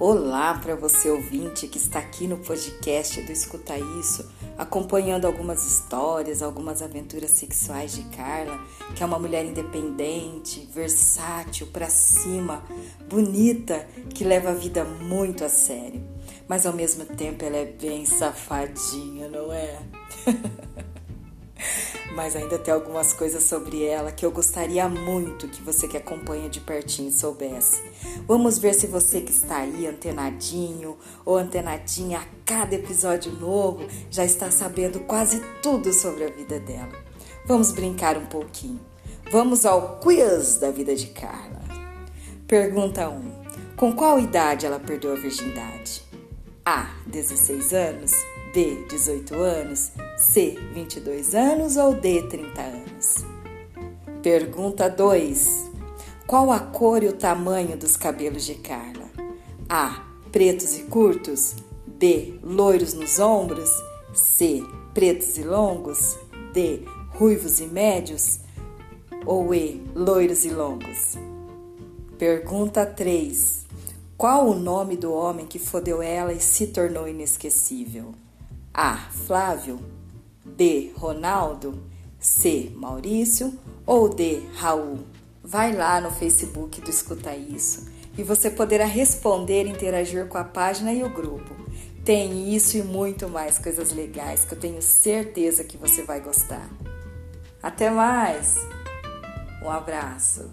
Olá para você ouvinte que está aqui no podcast do Escuta Isso, acompanhando algumas histórias, algumas aventuras sexuais de Carla, que é uma mulher independente, versátil, para cima, bonita, que leva a vida muito a sério. Mas ao mesmo tempo ela é bem safadinha, não é? mas ainda tem algumas coisas sobre ela que eu gostaria muito que você que acompanha de pertinho soubesse. Vamos ver se você que está aí antenadinho ou antenadinha a cada episódio novo já está sabendo quase tudo sobre a vida dela. Vamos brincar um pouquinho. Vamos ao quiz da vida de Carla. Pergunta 1. Com qual idade ela perdeu a virgindade? A. 16 anos. B. 18 anos. C. 22 anos ou D. 30 anos? Pergunta 2. Qual a cor e o tamanho dos cabelos de Carla? A. Pretos e curtos. B. Loiros nos ombros. C. Pretos e longos. D. Ruivos e médios. Ou E. Loiros e longos. Pergunta 3. Qual o nome do homem que fodeu ela e se tornou inesquecível? A. Flávio. B. Ronaldo. C. Maurício. Ou D. Raul. Vai lá no Facebook do Escuta Isso e você poderá responder e interagir com a página e o grupo. Tem isso e muito mais coisas legais que eu tenho certeza que você vai gostar. Até mais! Um abraço!